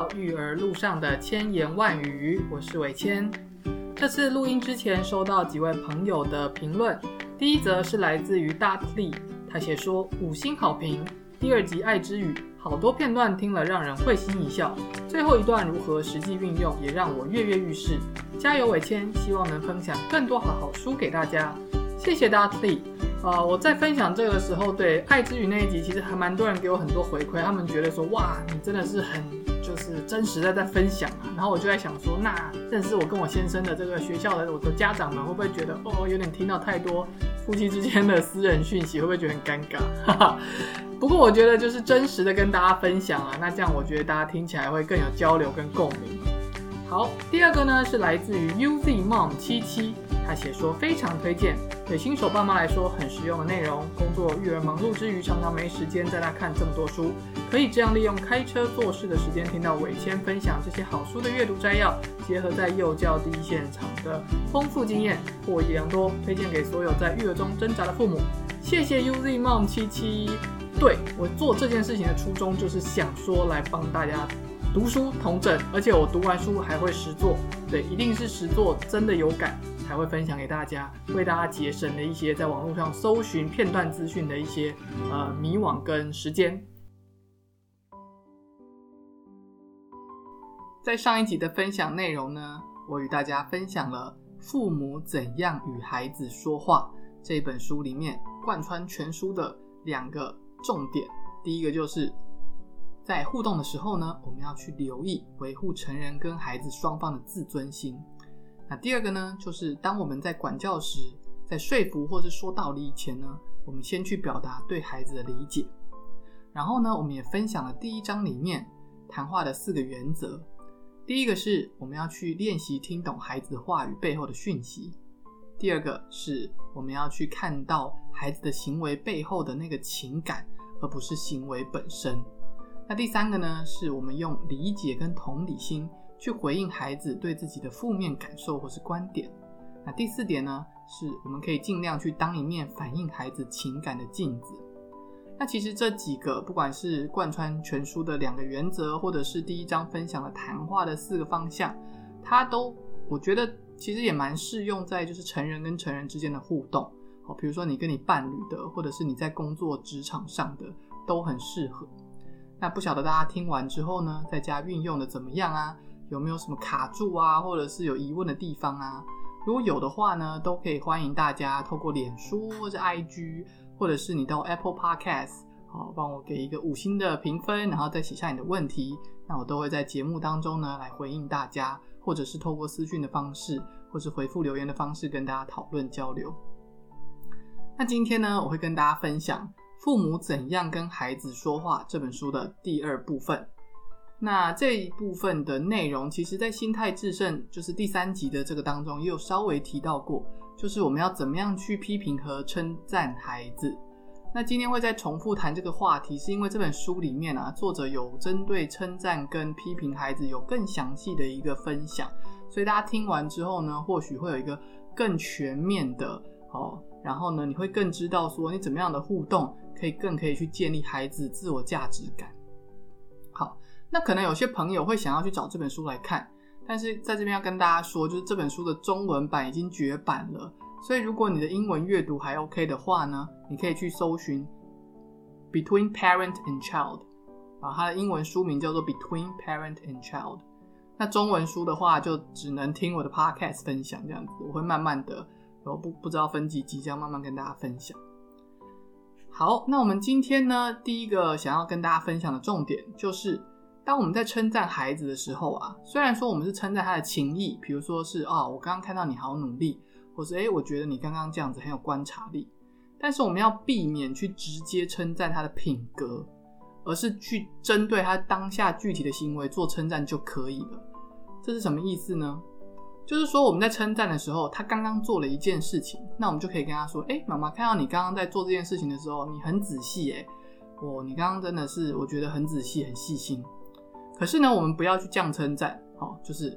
到育儿路上的千言万语，我是伟谦。这次录音之前收到几位朋友的评论，第一则是来自于大力，他写说五星好评，第二集爱之语，好多片段听了让人会心一笑，最后一段如何实际运用也让我跃跃欲试。加油，伟谦，希望能分享更多好好书给大家。谢谢大力。啊，我在分享这个时候，对爱之语那一集，其实还蛮多人给我很多回馈，他们觉得说，哇，你真的是很真实的在分享啊。然后我就在想说，那认识我跟我先生的这个学校的我的家长们，会不会觉得哦，有点听到太多夫妻之间的私人讯息，会不会觉得很尴尬？哈哈。不过我觉得就是真实的跟大家分享啊，那这样我觉得大家听起来会更有交流跟共鸣。好，第二个呢是来自于 UZ Mom 七七。他写说非常推荐，对新手爸妈来说很实用的内容。工作育儿忙碌之余，常常没时间在那看这么多书，可以这样利用开车做事的时间，听到伟谦分享这些好书的阅读摘要，结合在幼教第一现场的丰富经验，获益良多。推荐给所有在育儿中挣扎的父母。谢谢 UZ Mom 七七。对我做这件事情的初衷，就是想说来帮大家读书同整，而且我读完书还会实做。对，一定是实做，真的有感。才会分享给大家，为大家节省了一些在网络上搜寻片段资讯的一些呃迷惘跟时间。在上一集的分享内容呢，我与大家分享了《父母怎样与孩子说话》这本书里面贯穿全书的两个重点。第一个就是在互动的时候呢，我们要去留意维护成人跟孩子双方的自尊心。那第二个呢，就是当我们在管教时，在说服或是说道理以前呢，我们先去表达对孩子的理解。然后呢，我们也分享了第一章里面谈话的四个原则。第一个是我们要去练习听懂孩子话语背后的讯息。第二个是我们要去看到孩子的行为背后的那个情感，而不是行为本身。那第三个呢，是我们用理解跟同理心。去回应孩子对自己的负面感受或是观点。那第四点呢，是我们可以尽量去当一面反映孩子情感的镜子。那其实这几个，不管是贯穿全书的两个原则，或者是第一章分享的谈话的四个方向，它都我觉得其实也蛮适用在就是成人跟成人之间的互动。好，比如说你跟你伴侣的，或者是你在工作职场上的，都很适合。那不晓得大家听完之后呢，在家运用的怎么样啊？有没有什么卡住啊，或者是有疑问的地方啊？如果有的话呢，都可以欢迎大家透过脸书或者 IG，或者是你到 Apple Podcast，好，帮我给一个五星的评分，然后再写下你的问题，那我都会在节目当中呢来回应大家，或者是透过私讯的方式，或是回复留言的方式跟大家讨论交流。那今天呢，我会跟大家分享《父母怎样跟孩子说话》这本书的第二部分。那这一部分的内容，其实在心态制胜就是第三集的这个当中，也有稍微提到过，就是我们要怎么样去批评和称赞孩子。那今天会再重复谈这个话题，是因为这本书里面啊，作者有针对称赞跟批评孩子有更详细的一个分享，所以大家听完之后呢，或许会有一个更全面的哦，然后呢，你会更知道说你怎么样的互动可以更可以去建立孩子自我价值感。那可能有些朋友会想要去找这本书来看，但是在这边要跟大家说，就是这本书的中文版已经绝版了，所以如果你的英文阅读还 OK 的话呢，你可以去搜寻《Between Parent and Child》，啊，它的英文书名叫做《Between Parent and Child》。那中文书的话，就只能听我的 Podcast 分享这样子，我会慢慢的，然后不不知道分几集，这样慢慢跟大家分享。好，那我们今天呢，第一个想要跟大家分享的重点就是。当我们在称赞孩子的时候啊，虽然说我们是称赞他的情谊，比如说是啊，我刚刚看到你好努力，或是诶，我觉得你刚刚这样子很有观察力，但是我们要避免去直接称赞他的品格，而是去针对他当下具体的行为做称赞就可以了。这是什么意思呢？就是说我们在称赞的时候，他刚刚做了一件事情，那我们就可以跟他说：诶，妈妈看到你刚刚在做这件事情的时候，你很仔细，诶，哦，你刚刚真的是我觉得很仔细、很细心。可是呢，我们不要去降称赞，好，就是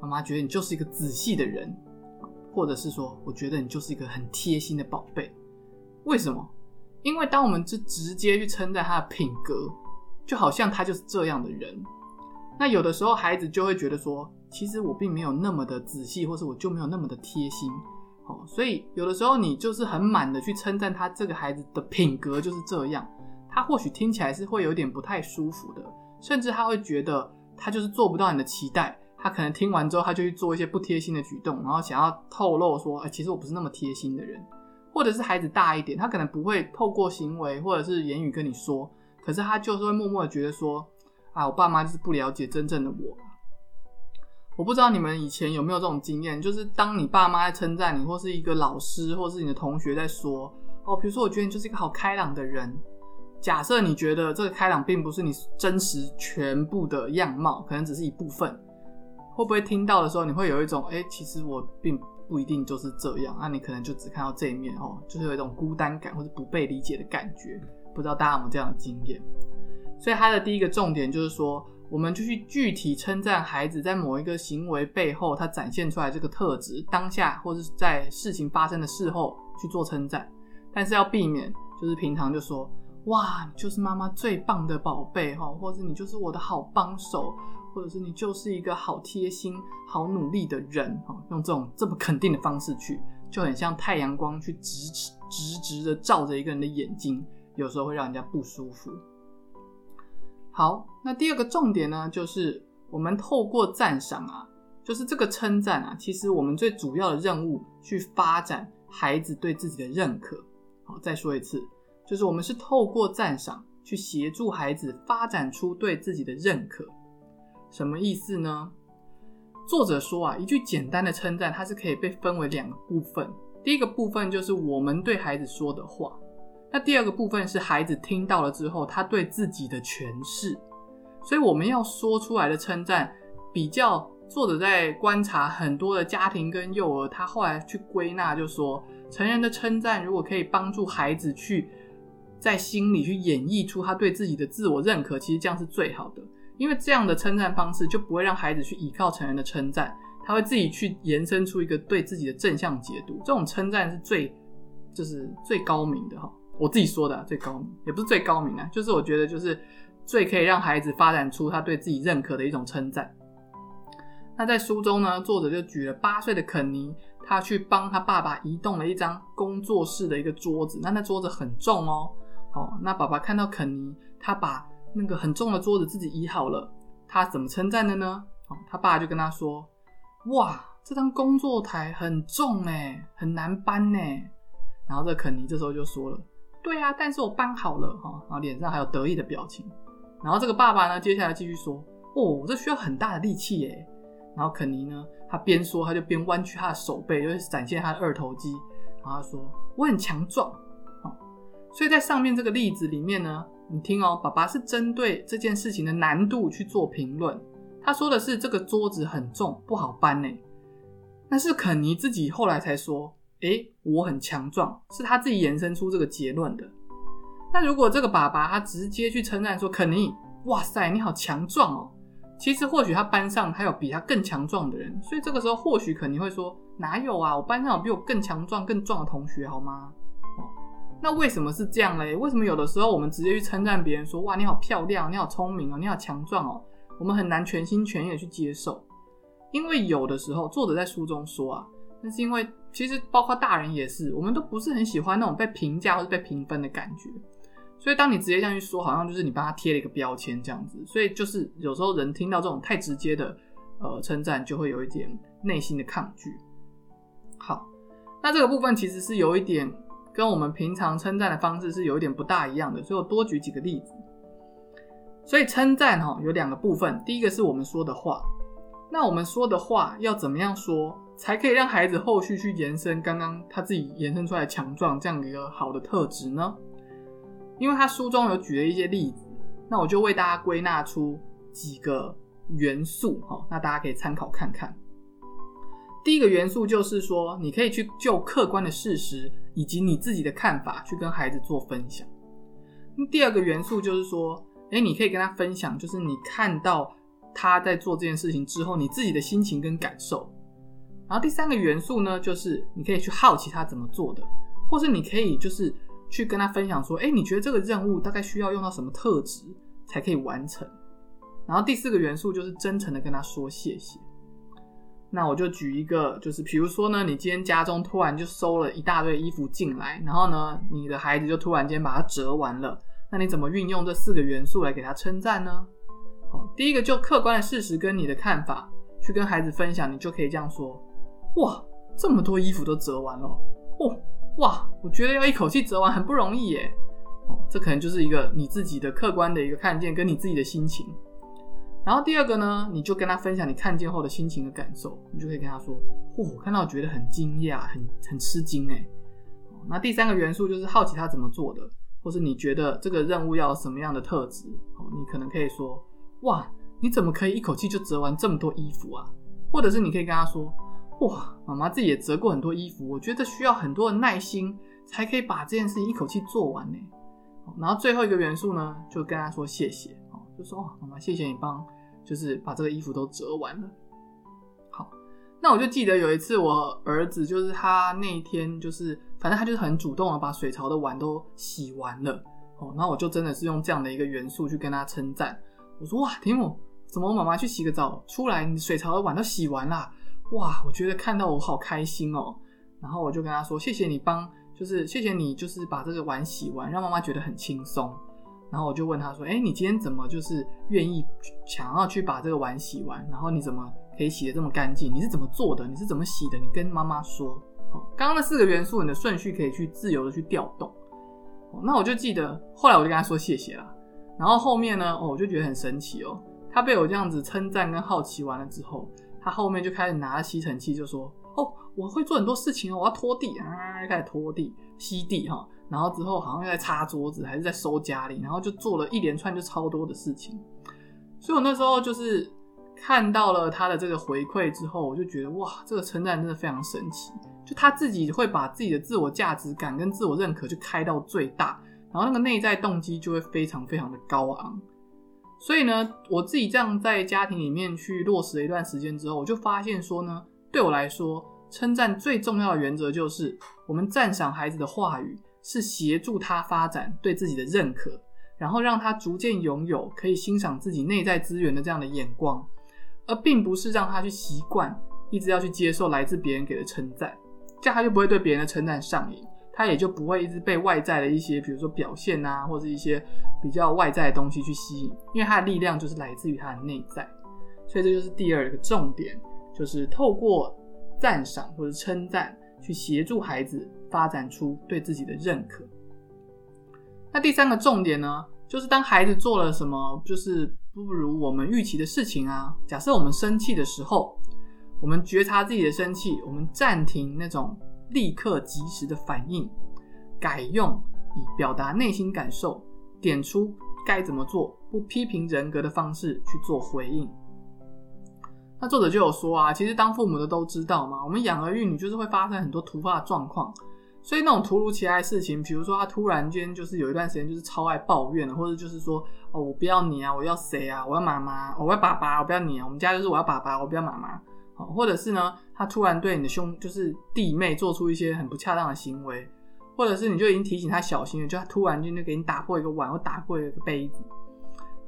妈妈觉得你就是一个仔细的人，或者是说，我觉得你就是一个很贴心的宝贝。为什么？因为当我们就直接去称赞他的品格，就好像他就是这样的人。那有的时候孩子就会觉得说，其实我并没有那么的仔细，或是我就没有那么的贴心。哦，所以有的时候你就是很满的去称赞他这个孩子的品格就是这样，他或许听起来是会有点不太舒服的，甚至他会觉得他就是做不到你的期待，他可能听完之后他就去做一些不贴心的举动，然后想要透露说，哎，其实我不是那么贴心的人，或者是孩子大一点，他可能不会透过行为或者是言语跟你说，可是他就是会默默的觉得说，啊，我爸妈就是不了解真正的我。我不知道你们以前有没有这种经验，就是当你爸妈在称赞你，或是一个老师，或是你的同学在说，哦，比如说我觉得你就是一个好开朗的人。假设你觉得这个开朗并不是你真实全部的样貌，可能只是一部分，会不会听到的时候你会有一种，哎，其实我并不一定就是这样，那你可能就只看到这一面哦，就是有一种孤单感或者不被理解的感觉。不知道大家有没有这样的经验？所以他的第一个重点就是说。我们就去具体称赞孩子在某一个行为背后，他展现出来这个特质，当下或者是在事情发生的事后去做称赞，但是要避免就是平常就说哇，你就是妈妈最棒的宝贝哈，或者是你就是我的好帮手，或者是你就是一个好贴心、好努力的人哈，用这种这么肯定的方式去，就很像太阳光去直直直直的照着一个人的眼睛，有时候会让人家不舒服。好，那第二个重点呢，就是我们透过赞赏啊，就是这个称赞啊，其实我们最主要的任务去发展孩子对自己的认可。好，再说一次，就是我们是透过赞赏去协助孩子发展出对自己的认可。什么意思呢？作者说啊，一句简单的称赞，它是可以被分为两个部分。第一个部分就是我们对孩子说的话。那第二个部分是孩子听到了之后，他对自己的诠释。所以我们要说出来的称赞，比较作者在观察很多的家庭跟幼儿，他后来去归纳，就说成人的称赞如果可以帮助孩子去在心里去演绎出他对自己的自我认可，其实这样是最好的，因为这样的称赞方式就不会让孩子去依靠成人的称赞，他会自己去延伸出一个对自己的正向解读。这种称赞是最就是最高明的哈。我自己说的最高明，也不是最高明啊，就是我觉得就是最可以让孩子发展出他对自己认可的一种称赞。那在书中呢，作者就举了八岁的肯尼，他去帮他爸爸移动了一张工作室的一个桌子，那那桌子很重哦，哦，那爸爸看到肯尼他把那个很重的桌子自己移好了，他怎么称赞的呢？哦，他爸就跟他说：“哇，这张工作台很重哎，很难搬呢。”然后这肯尼这时候就说了。对啊，但是我搬好了哈，然后脸上还有得意的表情。然后这个爸爸呢，接下来继续说：“哦，这需要很大的力气耶。”然后肯尼呢，他边说他就边弯曲他的手背，就是展现他的二头肌。然后他说：“我很强壮。”所以在上面这个例子里面呢，你听哦，爸爸是针对这件事情的难度去做评论。他说的是这个桌子很重，不好搬呢。但是肯尼自己后来才说。诶，我很强壮，是他自己延伸出这个结论的。那如果这个爸爸他直接去称赞说肯尼，哇塞，你好强壮哦，其实或许他班上还有比他更强壮的人，所以这个时候或许肯尼会说，哪有啊，我班上有比我更强壮、更壮的同学，好吗？那为什么是这样嘞？为什么有的时候我们直接去称赞别人说，哇，你好漂亮，你好聪明哦，你好强壮哦，我们很难全心全意的去接受，因为有的时候作者在书中说啊。那是因为，其实包括大人也是，我们都不是很喜欢那种被评价或者被评分的感觉。所以，当你直接这样去说，好像就是你帮他贴了一个标签这样子。所以，就是有时候人听到这种太直接的呃称赞，就会有一点内心的抗拒。好，那这个部分其实是有一点跟我们平常称赞的方式是有一点不大一样的。所以我多举几个例子。所以称赞哈有两个部分，第一个是我们说的话。那我们说的话要怎么样说？才可以让孩子后续去延伸刚刚他自己延伸出来强壮这样一个好的特质呢？因为他书中有举了一些例子，那我就为大家归纳出几个元素哈，那大家可以参考看看。第一个元素就是说，你可以去就客观的事实以及你自己的看法去跟孩子做分享。第二个元素就是说，哎，你可以跟他分享，就是你看到他在做这件事情之后，你自己的心情跟感受。然后第三个元素呢，就是你可以去好奇他怎么做的，或是你可以就是去跟他分享说，哎，你觉得这个任务大概需要用到什么特质才可以完成？然后第四个元素就是真诚的跟他说谢谢。那我就举一个，就是比如说呢，你今天家中突然就收了一大堆衣服进来，然后呢，你的孩子就突然间把它折完了，那你怎么运用这四个元素来给他称赞呢？好，第一个就客观的事实跟你的看法去跟孩子分享，你就可以这样说：哇，这么多衣服都折完了，哦，哇，我觉得要一口气折完很不容易耶。哦，这可能就是一个你自己的客观的一个看见跟你自己的心情。然后第二个呢，你就跟他分享你看见后的心情的感受，你就可以跟他说：“嚯，我看到觉得很惊讶，很很吃惊哎。”那第三个元素就是好奇他怎么做的，或是你觉得这个任务要什么样的特质？哦，你可能可以说：“哇，你怎么可以一口气就折完这么多衣服啊？”或者是你可以跟他说：“哇，妈妈自己也折过很多衣服，我觉得需要很多的耐心才可以把这件事情一口气做完呢。”然后最后一个元素呢，就跟他说谢谢。就说哦，妈妈，谢谢你帮，就是把这个衣服都折完了。好，那我就记得有一次我儿子，就是他那一天，就是反正他就是很主动的把水槽的碗都洗完了。哦，然后我就真的是用这样的一个元素去跟他称赞。我说哇，提姆，怎么妈妈去洗个澡出来，你水槽的碗都洗完了？哇，我觉得看到我好开心哦。然后我就跟他说，谢谢你帮，就是谢谢你，就是把这个碗洗完，让妈妈觉得很轻松。然后我就问他说：“哎，你今天怎么就是愿意想要去把这个碗洗完？然后你怎么可以洗得这么干净？你是怎么做的？你是怎么洗的？你跟妈妈说。哦，刚刚那四个元素，你的顺序可以去自由的去调动。哦，那我就记得后来我就跟他说谢谢啦。然后后面呢，哦，我就觉得很神奇哦。他被我这样子称赞跟好奇完了之后，他后面就开始拿吸尘器就说：哦，我会做很多事情哦，我要拖地啊，开始拖地、吸地哈。”然后之后好像又在擦桌子，还是在收家里，然后就做了一连串就超多的事情。所以我那时候就是看到了他的这个回馈之后，我就觉得哇，这个称赞真的非常神奇。就他自己会把自己的自我价值感跟自我认可就开到最大，然后那个内在动机就会非常非常的高昂。所以呢，我自己这样在家庭里面去落实了一段时间之后，我就发现说呢，对我来说，称赞最重要的原则就是我们赞赏孩子的话语。是协助他发展对自己的认可，然后让他逐渐拥有可以欣赏自己内在资源的这样的眼光，而并不是让他去习惯一直要去接受来自别人给的称赞，这样他就不会对别人的称赞上瘾，他也就不会一直被外在的一些，比如说表现啊，或者一些比较外在的东西去吸引，因为他的力量就是来自于他的内在，所以这就是第二个重点，就是透过赞赏或者称赞去协助孩子。发展出对自己的认可。那第三个重点呢，就是当孩子做了什么就是不如我们预期的事情啊，假设我们生气的时候，我们觉察自己的生气，我们暂停那种立刻及时的反应，改用以表达内心感受，点出该怎么做，不批评人格的方式去做回应。那作者就有说啊，其实当父母的都知道嘛，我们养儿育女就是会发生很多突发的状况。所以那种突如其来的事情，比如说他突然间就是有一段时间就是超爱抱怨的，或者就是说哦我不要你啊，我要谁啊？我要妈妈，我要爸爸，我不要你啊。我们家就是我要爸爸，我不要妈妈。好，或者是呢，他突然对你的兄就是弟妹做出一些很不恰当的行为，或者是你就已经提醒他小心了，就他突然间就给你打破一个碗或打破一个杯子。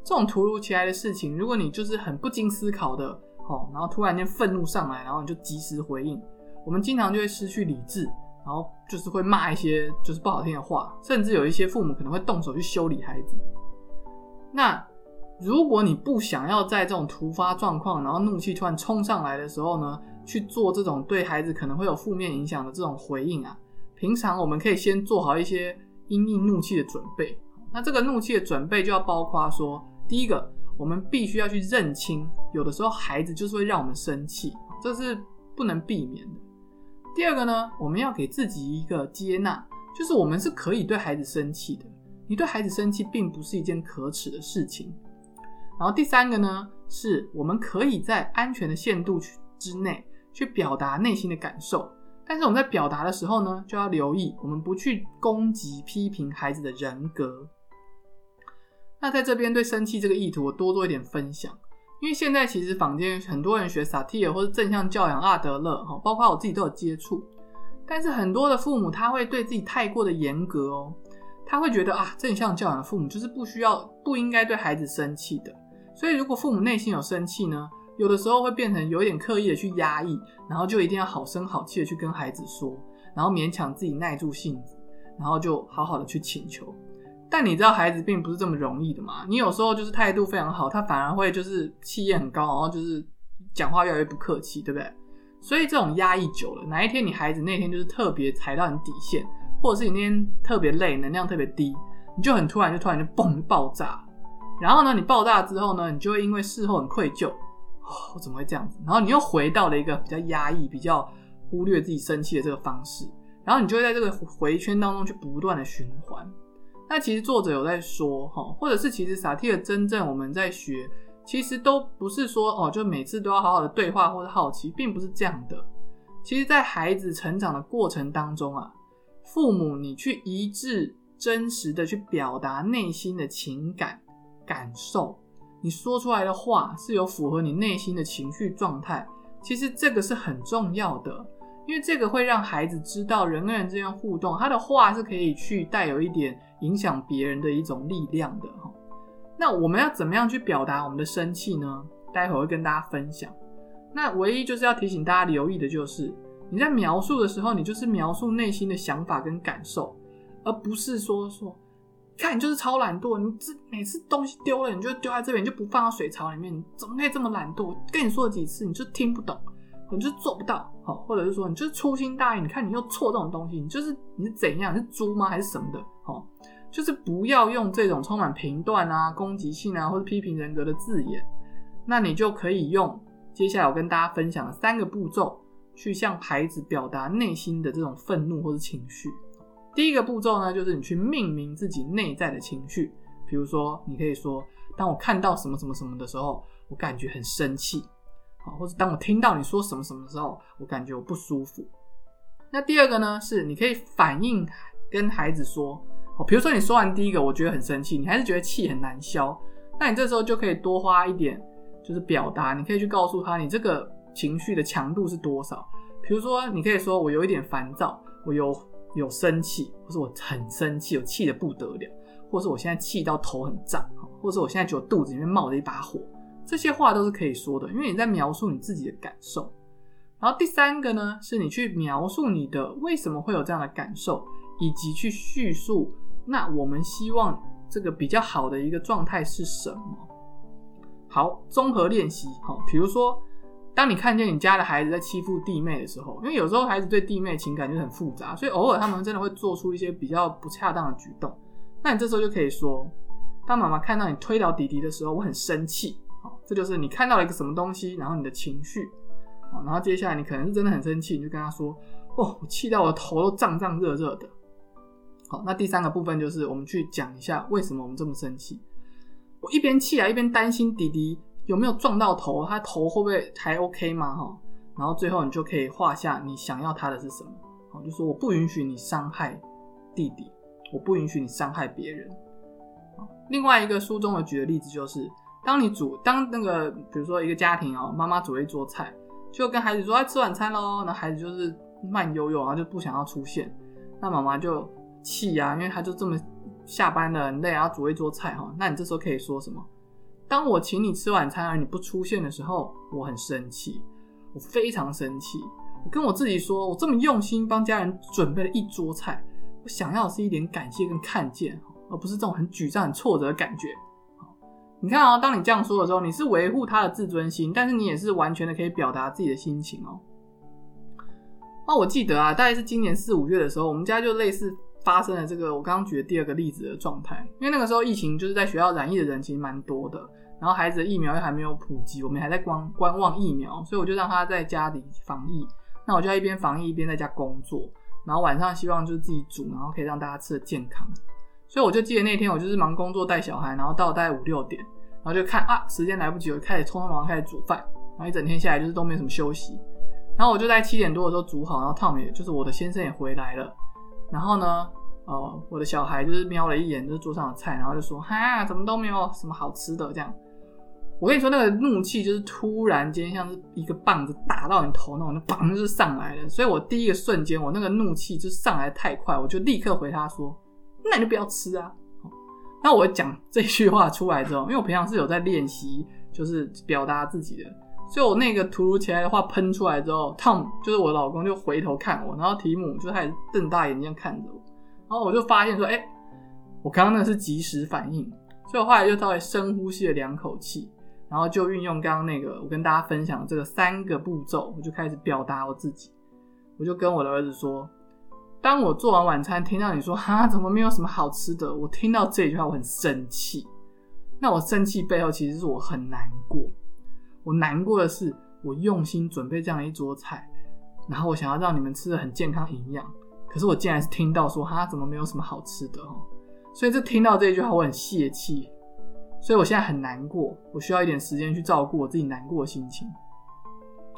这种突如其来的事情，如果你就是很不经思考的哦，然后突然间愤怒上来，然后你就及时回应，我们经常就会失去理智。然后就是会骂一些就是不好听的话，甚至有一些父母可能会动手去修理孩子。那如果你不想要在这种突发状况，然后怒气突然冲上来的时候呢，去做这种对孩子可能会有负面影响的这种回应啊，平常我们可以先做好一些因应怒气的准备。那这个怒气的准备就要包括说，第一个，我们必须要去认清，有的时候孩子就是会让我们生气，这是不能避免的。第二个呢，我们要给自己一个接纳，就是我们是可以对孩子生气的。你对孩子生气并不是一件可耻的事情。然后第三个呢，是我们可以在安全的限度之内去表达内心的感受，但是我们在表达的时候呢，就要留意我们不去攻击、批评孩子的人格。那在这边对生气这个意图，我多做一点分享。因为现在其实坊间很多人学萨提尔或者正向教养阿德勒哈，包括我自己都有接触。但是很多的父母他会对自己太过的严格哦，他会觉得啊正向教养的父母就是不需要不应该对孩子生气的，所以如果父母内心有生气呢，有的时候会变成有点刻意的去压抑，然后就一定要好声好气的去跟孩子说，然后勉强自己耐住性子，然后就好好的去请求。但你知道孩子并不是这么容易的嘛？你有时候就是态度非常好，他反而会就是气焰很高，然后就是讲话越来越不客气，对不对？所以这种压抑久了，哪一天你孩子那天就是特别踩到你底线，或者是你那天特别累，能量特别低，你就很突然就突然就嘣爆炸。然后呢，你爆炸之后呢，你就会因为事后很愧疚，我怎么会这样子？然后你又回到了一个比较压抑、比较忽略自己生气的这个方式，然后你就会在这个回圈当中去不断的循环。那其实作者有在说哈，或者是其实萨提尔真正我们在学，其实都不是说哦，就每次都要好好的对话或者好奇，并不是这样的。其实，在孩子成长的过程当中啊，父母你去一致真实的去表达内心的情感感受，你说出来的话是有符合你内心的情绪状态，其实这个是很重要的。因为这个会让孩子知道人跟人之间互动，他的话是可以去带有一点影响别人的一种力量的哈。那我们要怎么样去表达我们的生气呢？待会会跟大家分享。那唯一就是要提醒大家留意的就是，你在描述的时候，你就是描述内心的想法跟感受，而不是说说，看你就是超懒惰，你这每次东西丢了，你就丢在这边，就不放到水槽里面，怎么可以这么懒惰？跟你说了几次，你就听不懂。你就做不到，好，或者是说你就是粗心大意，你看你又错这种东西，你就是你是怎样？是猪吗？还是什么的？好，就是不要用这种充满评断啊、攻击性啊或者批评人格的字眼，那你就可以用接下来我跟大家分享的三个步骤，去向孩子表达内心的这种愤怒或者情绪。第一个步骤呢，就是你去命名自己内在的情绪，比如说你可以说，当我看到什么什么什么的时候，我感觉很生气。好或者当我听到你说什么什么的时候，我感觉我不舒服。那第二个呢，是你可以反应跟孩子说，哦，比如说你说完第一个，我觉得很生气，你还是觉得气很难消，那你这时候就可以多花一点，就是表达，你可以去告诉他你这个情绪的强度是多少。比如说，你可以说我有一点烦躁，我有有生气，或是我很生气，我气得不得了，或是我现在气到头很胀，或者我现在觉得肚子里面冒着一把火。这些话都是可以说的，因为你在描述你自己的感受。然后第三个呢，是你去描述你的为什么会有这样的感受，以及去叙述那我们希望这个比较好的一个状态是什么。好，综合练习。好，比如说，当你看见你家的孩子在欺负弟妹的时候，因为有时候孩子对弟妹情感就很复杂，所以偶尔他们真的会做出一些比较不恰当的举动。那你这时候就可以说，当妈妈看到你推倒弟弟的时候，我很生气。这就是你看到了一个什么东西，然后你的情绪，然后接下来你可能是真的很生气，你就跟他说：“哦，我气到我头都胀胀热热的。”好，那第三个部分就是我们去讲一下为什么我们这么生气。我一边气啊，一边担心弟弟有没有撞到头，他头会不会还 OK 吗？哈，然后最后你就可以画下你想要他的是什么。好，就说我不允许你伤害弟弟，我不允许你伤害别人。另外一个书中的举的例子就是。当你煮，当那个比如说一个家庭哦，妈妈煮了一桌菜，就跟孩子说：“哎，吃晚餐喽。”那孩子就是慢悠悠，然后就不想要出现。那妈妈就气呀，因为他就这么下班了，很累，啊煮一桌菜哈。那你这时候可以说什么？当我请你吃晚餐而你不出现的时候，我很生气，我非常生气。我跟我自己说，我这么用心帮家人准备了一桌菜，我想要的是一点感谢跟看见，而不是这种很沮丧、很挫折的感觉。你看哦，当你这样说的时候，你是维护他的自尊心，但是你也是完全的可以表达自己的心情哦。那我记得啊，大概是今年四五月的时候，我们家就类似发生了这个我刚刚举的第二个例子的状态。因为那个时候疫情就是在学校染疫的人其实蛮多的，然后孩子的疫苗又还没有普及，我们还在观观望疫苗，所以我就让他在家里防疫。那我就要一边防疫一边在家工作，然后晚上希望就是自己煮，然后可以让大家吃的健康。所以我就记得那天我就是忙工作带小孩，然后到大概五六点。然后就看啊，时间来不及，我开始匆匆忙忙开始煮饭，然后一整天下来就是都没什么休息。然后我就在七点多的时候煮好，然后 Tom 也就是我的先生也回来了。然后呢，呃，我的小孩就是瞄了一眼就是桌上的菜，然后就说：“哈，怎么都没有什么好吃的？”这样，我跟你说，那个怒气就是突然间像是一个棒子打到你头那种，就砰就上来了。所以我第一个瞬间，我那个怒气就上来太快，我就立刻回他说：“那你就不要吃啊。”那我讲这句话出来之后，因为我平常是有在练习，就是表达自己的，所以我那个突如其来的话喷出来之后，Tom 就是我老公就回头看我，然后提姆就开始瞪大眼睛看着我，然后我就发现说，哎，我刚刚那是及时反应，所以我后来就稍微深呼吸了两口气，然后就运用刚刚那个我跟大家分享这个三个步骤，我就开始表达我自己，我就跟我的儿子说。当我做完晚餐，听到你说“哈，怎么没有什么好吃的？”我听到这句话，我很生气。那我生气背后，其实是我很难过。我难过的是，我用心准备这样一桌菜，然后我想要让你们吃的很健康营养，可是我竟然是听到说“哈，怎么没有什么好吃的？”哦，所以这听到这句话，我很泄气。所以我现在很难过，我需要一点时间去照顾我自己难过的心情。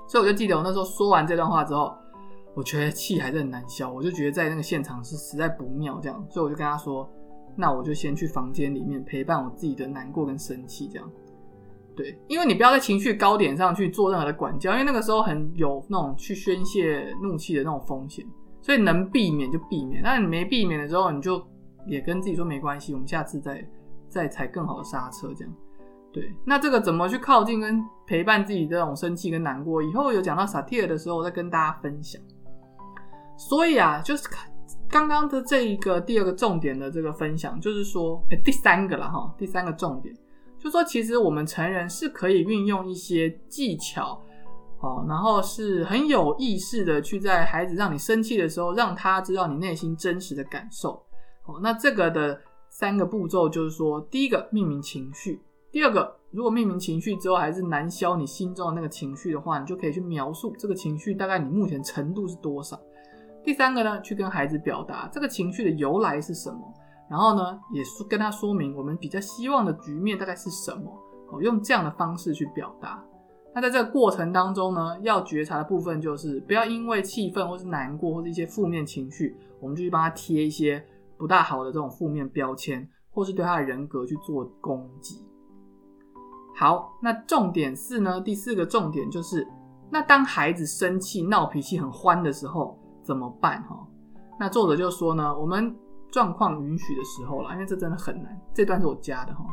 所以我就记得我那时候说完这段话之后。我觉得气还是很难消，我就觉得在那个现场是实在不妙，这样，所以我就跟他说：“那我就先去房间里面陪伴我自己的难过跟生气，这样。”对，因为你不要在情绪高点上去做任何的管教，因为那个时候很有那种去宣泄怒气的那种风险，所以能避免就避免。那你没避免的时候，你就也跟自己说没关系，我们下次再再踩更好的刹车，这样。对，那这个怎么去靠近跟陪伴自己这种生气跟难过？以后有讲到萨提尔的时候，我再跟大家分享。所以啊，就是刚刚的这一个第二个重点的这个分享，就是说，哎，第三个了哈，第三个重点，就说其实我们成人是可以运用一些技巧，哦，然后是很有意识的去在孩子让你生气的时候，让他知道你内心真实的感受。哦，那这个的三个步骤就是说，第一个命名情绪，第二个，如果命名情绪之后还是难消你心中的那个情绪的话，你就可以去描述这个情绪大概你目前程度是多少。第三个呢，去跟孩子表达这个情绪的由来是什么，然后呢，也是跟他说明我们比较希望的局面大概是什么，哦，用这样的方式去表达。那在这个过程当中呢，要觉察的部分就是不要因为气愤或是难过或是一些负面情绪，我们就去帮他贴一些不大好的这种负面标签，或是对他的人格去做攻击。好，那重点四呢，第四个重点就是，那当孩子生气、闹脾气很欢的时候。怎么办哈？那作者就说呢，我们状况允许的时候了，因为这真的很难。这段是我加的哈。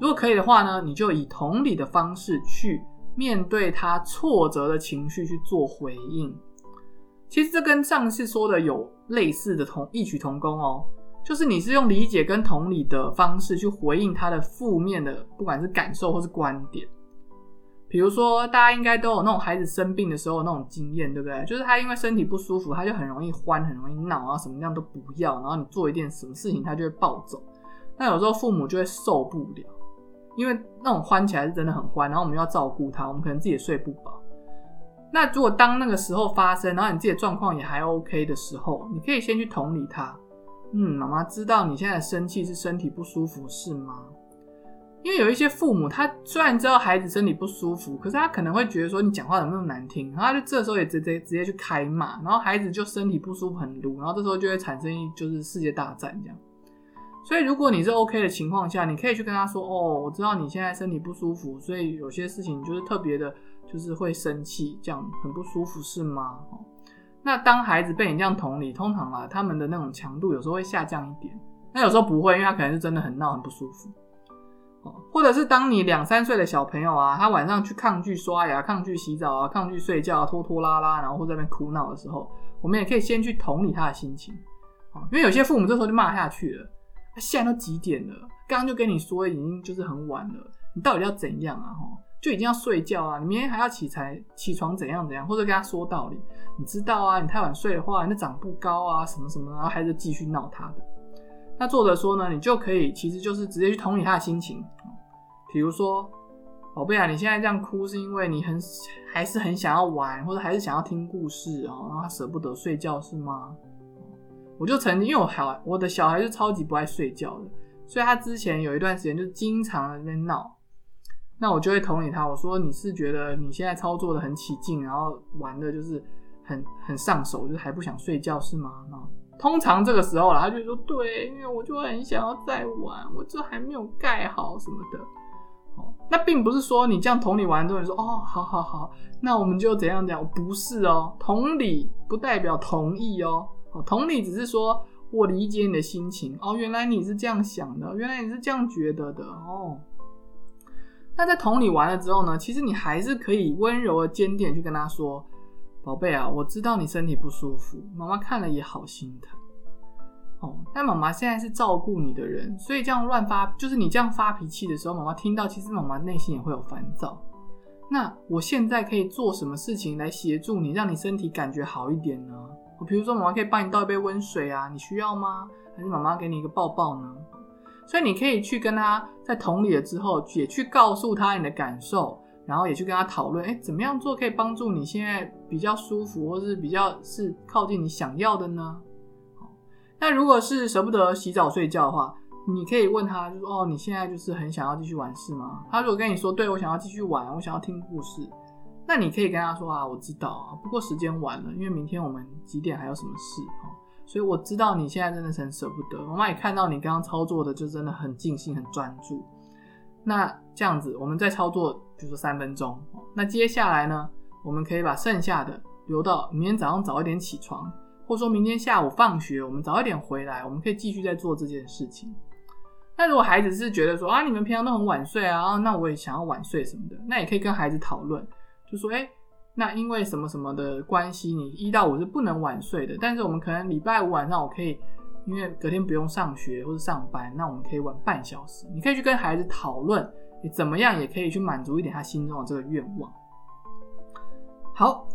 如果可以的话呢，你就以同理的方式去面对他挫折的情绪去做回应。其实这跟上次说的有类似的同异曲同工哦，就是你是用理解跟同理的方式去回应他的负面的，不管是感受或是观点。比如说，大家应该都有那种孩子生病的时候那种经验，对不对？就是他因为身体不舒服，他就很容易欢，很容易闹啊，什么样都不要。然后你做一件什么事情，他就会暴走。那有时候父母就会受不了，因为那种欢起来是真的很欢，然后我们要照顾他，我们可能自己也睡不饱。那如果当那个时候发生，然后你自己的状况也还 OK 的时候，你可以先去同理他。嗯，妈妈知道你现在生气是身体不舒服，是吗？因为有一些父母，他虽然知道孩子身体不舒服，可是他可能会觉得说你讲话怎么那么难听，然后他就这时候也直接直接去开骂，然后孩子就身体不舒服很撸，然后这时候就会产生一就是世界大战这样。所以如果你是 OK 的情况下，你可以去跟他说：“哦，我知道你现在身体不舒服，所以有些事情就是特别的，就是会生气，这样很不舒服是吗？”那当孩子被你这样同理，通常啊，他们的那种强度有时候会下降一点，那有时候不会，因为他可能是真的很闹很不舒服。或者是当你两三岁的小朋友啊，他晚上去抗拒刷牙、抗拒洗澡啊、抗拒睡觉、啊拖拖拉拉，然后或在那边哭闹的时候，我们也可以先去同理他的心情啊，因为有些父母这时候就骂下去了，现在都几点了？刚刚就跟你说已经就是很晚了，你到底要怎样啊？哈，就已经要睡觉啊，你明天还要起才起床怎样怎样？或者跟他说道理，你知道啊，你太晚睡的话，那长不高啊，什么什么，然后还是继续闹他的。那作者说呢，你就可以，其实就是直接去同理他的心情，比如说，宝贝啊，你现在这样哭是因为你很还是很想要玩，或者还是想要听故事哦，然后他舍不得睡觉是吗？我就曾经，因为我孩我的小孩是超级不爱睡觉的，所以他之前有一段时间就经常在那边闹，那我就会同理他，我说你是觉得你现在操作的很起劲，然后玩的就是很很上手，就是还不想睡觉是吗？通常这个时候啦，他就说对，因为我就很想要再玩，我这还没有盖好什么的。哦，那并不是说你这样同理完之后，你说哦，好好好，那我们就怎样讲？不是哦，同理不代表同意哦。哦，同理只是说我理解你的心情哦，原来你是这样想的，原来你是这样觉得的哦。那在同理完了之后呢，其实你还是可以温柔的、坚定去跟他说：“宝贝啊，我知道你身体不舒服，妈妈看了也好心疼哦。但妈妈现在是照顾你的人，所以这样乱发，就是你这样发脾气的时候，妈妈听到，其实妈妈内心也会有烦躁。那我现在可以做什么事情来协助你，让你身体感觉好一点呢？我比如说，妈妈可以帮你倒一杯温水啊，你需要吗？还是妈妈给你一个抱抱呢？”所以你可以去跟他在同理了之后，也去告诉他你的感受，然后也去跟他讨论，哎，怎么样做可以帮助你现在比较舒服，或是比较是靠近你想要的呢？那如果是舍不得洗澡睡觉的话，你可以问他，就说哦，你现在就是很想要继续玩是吗？他如果跟你说，对我想要继续玩，我想要听故事，那你可以跟他说啊，我知道啊，不过时间晚了，因为明天我们几点还有什么事哦所以我知道你现在真的是很舍不得，妈妈也看到你刚刚操作的就真的很尽兴、很专注。那这样子，我们再操作，比如说三分钟。那接下来呢，我们可以把剩下的留到明天早上早一点起床，或说明天下午放学我们早一点回来，我们可以继续再做这件事情。那如果孩子是觉得说啊，你们平常都很晚睡啊，那我也想要晚睡什么的，那也可以跟孩子讨论，就说哎。那因为什么什么的关系，你一到五是不能晚睡的。但是我们可能礼拜五晚上我可以，因为隔天不用上学或者上班，那我们可以晚半小时。你可以去跟孩子讨论，你怎么样也可以去满足一点他心中的这个愿望。好，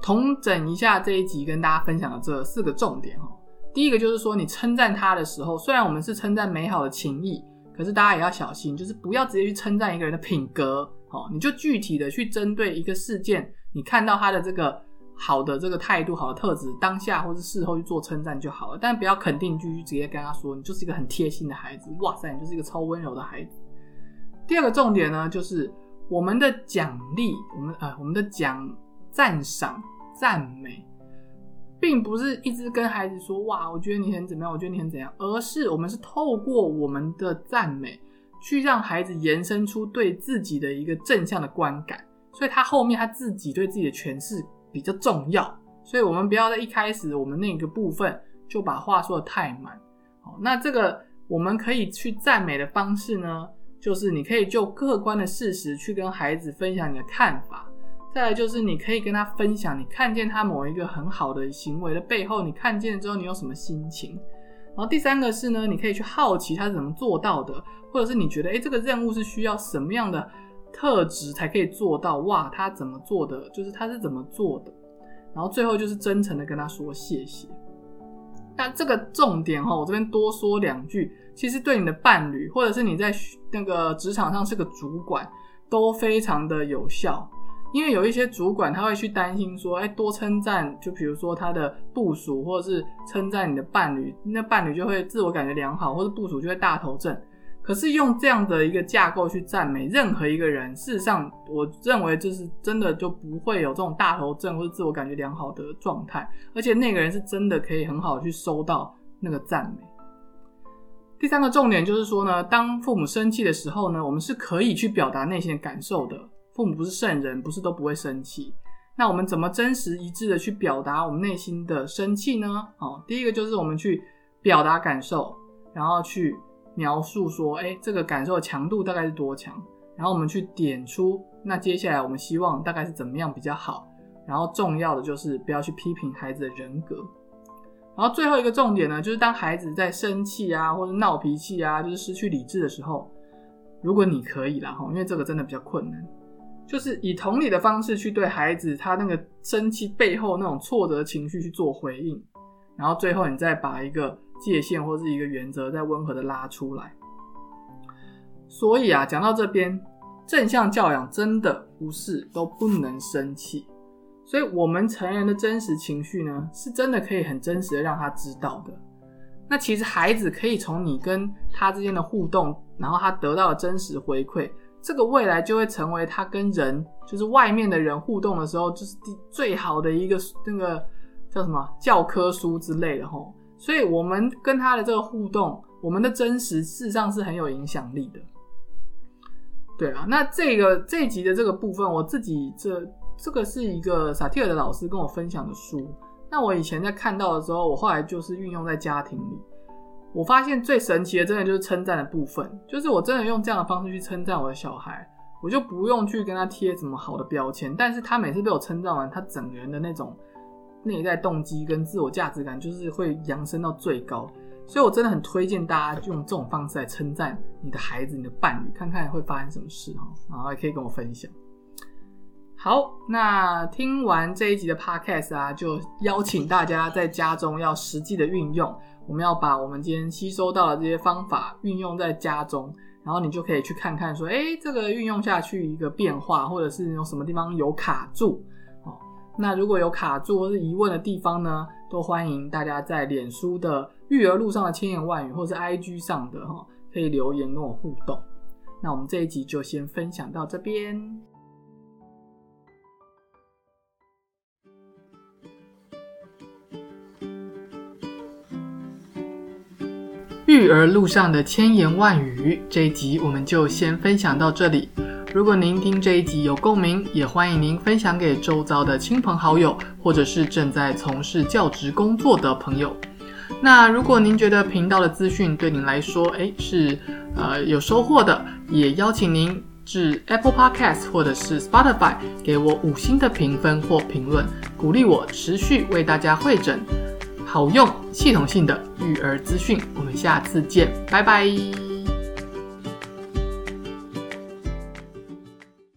统整一下这一集跟大家分享的这四个重点哈。第一个就是说，你称赞他的时候，虽然我们是称赞美好的情谊，可是大家也要小心，就是不要直接去称赞一个人的品格。好，你就具体的去针对一个事件。你看到他的这个好的这个态度、好的特质，当下或是事后去做称赞就好了，但不要肯定句去直接跟他说你就是一个很贴心的孩子，哇塞，你就是一个超温柔的孩子。第二个重点呢，就是我们的奖励，我们呃我们的奖赞赏、赞美，并不是一直跟孩子说哇，我觉得你很怎么样，我觉得你很怎样，而是我们是透过我们的赞美，去让孩子延伸出对自己的一个正向的观感。所以他后面他自己对自己的诠释比较重要，所以我们不要在一开始我们那个部分就把话说的太满。好，那这个我们可以去赞美的方式呢，就是你可以就客观的事实去跟孩子分享你的看法。再来就是你可以跟他分享你看见他某一个很好的行为的背后，你看见之后你有什么心情。然后第三个是呢，你可以去好奇他是怎么做到的，或者是你觉得诶这个任务是需要什么样的。特质才可以做到哇！他怎么做的？就是他是怎么做的？然后最后就是真诚的跟他说谢谢。那这个重点哈，我这边多说两句，其实对你的伴侣，或者是你在那个职场上是个主管，都非常的有效。因为有一些主管他会去担心说，哎，多称赞，就比如说他的部署，或者是称赞你的伴侣，那伴侣就会自我感觉良好，或者部署就会大头症。可是用这样的一个架构去赞美任何一个人，事实上，我认为就是真的就不会有这种大头症或者自我感觉良好的状态，而且那个人是真的可以很好去收到那个赞美。第三个重点就是说呢，当父母生气的时候呢，我们是可以去表达内心的感受的。父母不是圣人，不是都不会生气。那我们怎么真实一致的去表达我们内心的生气呢？哦，第一个就是我们去表达感受，然后去。描述说，哎，这个感受的强度大概是多强？然后我们去点出，那接下来我们希望大概是怎么样比较好？然后重要的就是不要去批评孩子的人格。然后最后一个重点呢，就是当孩子在生气啊，或者闹脾气啊，就是失去理智的时候，如果你可以啦，哈，因为这个真的比较困难，就是以同理的方式去对孩子他那个生气背后那种挫折情绪去做回应，然后最后你再把一个。界限或是一个原则，再温和的拉出来。所以啊，讲到这边，正向教养真的不是都不能生气。所以，我们成人的真实情绪呢，是真的可以很真实的让他知道的。那其实孩子可以从你跟他之间的互动，然后他得到的真实回馈，这个未来就会成为他跟人，就是外面的人互动的时候，就是最好的一个那个叫什么教科书之类的吼。所以，我们跟他的这个互动，我们的真实事实上是很有影响力的。对啊，那这个这一集的这个部分，我自己这这个是一个萨提尔的老师跟我分享的书，那我以前在看到的时候，我后来就是运用在家庭里。我发现最神奇的，真的就是称赞的部分，就是我真的用这样的方式去称赞我的小孩，我就不用去跟他贴什么好的标签，但是他每次被我称赞完，他整个人的那种内在动机跟自我价值感，就是会扬升到最高。所以我真的很推荐大家用这种方式来称赞你的孩子、你的伴侣，看看会发生什么事哈，然后也可以跟我分享。好，那听完这一集的 podcast 啊，就邀请大家在家中要实际的运用。我们要把我们今天吸收到的这些方法运用在家中，然后你就可以去看看，说，哎，这个运用下去一个变化，或者是有什么地方有卡住，哦，那如果有卡住或是疑问的地方呢，都欢迎大家在脸书的育儿路上的千言万语，或是 IG 上的哈，可以留言跟我互动。那我们这一集就先分享到这边。育儿路上的千言万语，这一集我们就先分享到这里。如果您听这一集有共鸣，也欢迎您分享给周遭的亲朋好友，或者是正在从事教职工作的朋友。那如果您觉得频道的资讯对您来说，诶是呃有收获的，也邀请您至 Apple Podcast 或者是 Spotify 给我五星的评分或评论，鼓励我持续为大家会诊。好用系统性的育儿资讯，我们下次见，拜拜。